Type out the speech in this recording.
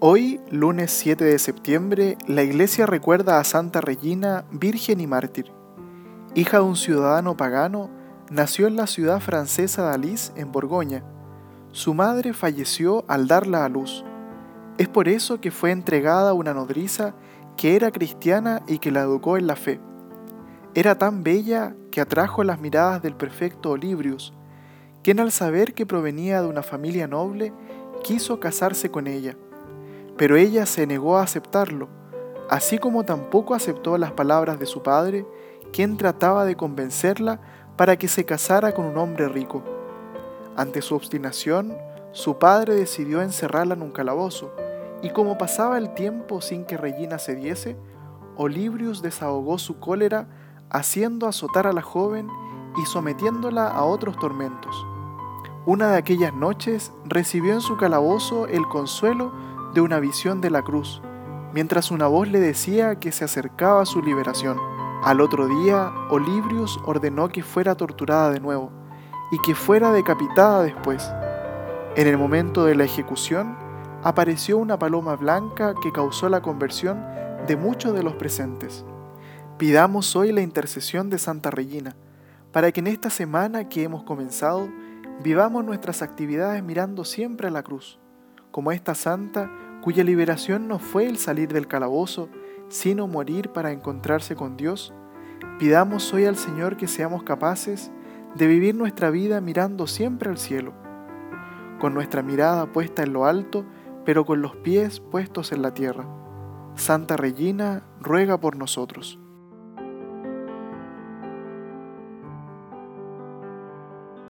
Hoy, lunes 7 de septiembre, la iglesia recuerda a Santa Regina, virgen y mártir. Hija de un ciudadano pagano, nació en la ciudad francesa de Alice, en Borgoña. Su madre falleció al darla a luz. Es por eso que fue entregada a una nodriza que era cristiana y que la educó en la fe. Era tan bella que atrajo las miradas del prefecto Olibrius, quien al saber que provenía de una familia noble, quiso casarse con ella pero ella se negó a aceptarlo, así como tampoco aceptó las palabras de su padre, quien trataba de convencerla para que se casara con un hombre rico. Ante su obstinación, su padre decidió encerrarla en un calabozo, y como pasaba el tiempo sin que Regina cediese, Olibrius desahogó su cólera haciendo azotar a la joven y sometiéndola a otros tormentos. Una de aquellas noches recibió en su calabozo el consuelo de una visión de la cruz, mientras una voz le decía que se acercaba a su liberación. Al otro día, Olibrius ordenó que fuera torturada de nuevo y que fuera decapitada después. En el momento de la ejecución, apareció una paloma blanca que causó la conversión de muchos de los presentes. Pidamos hoy la intercesión de Santa Regina, para que en esta semana que hemos comenzado, vivamos nuestras actividades mirando siempre a la cruz como esta santa cuya liberación no fue el salir del calabozo, sino morir para encontrarse con Dios, pidamos hoy al Señor que seamos capaces de vivir nuestra vida mirando siempre al cielo, con nuestra mirada puesta en lo alto, pero con los pies puestos en la tierra. Santa Regina, ruega por nosotros.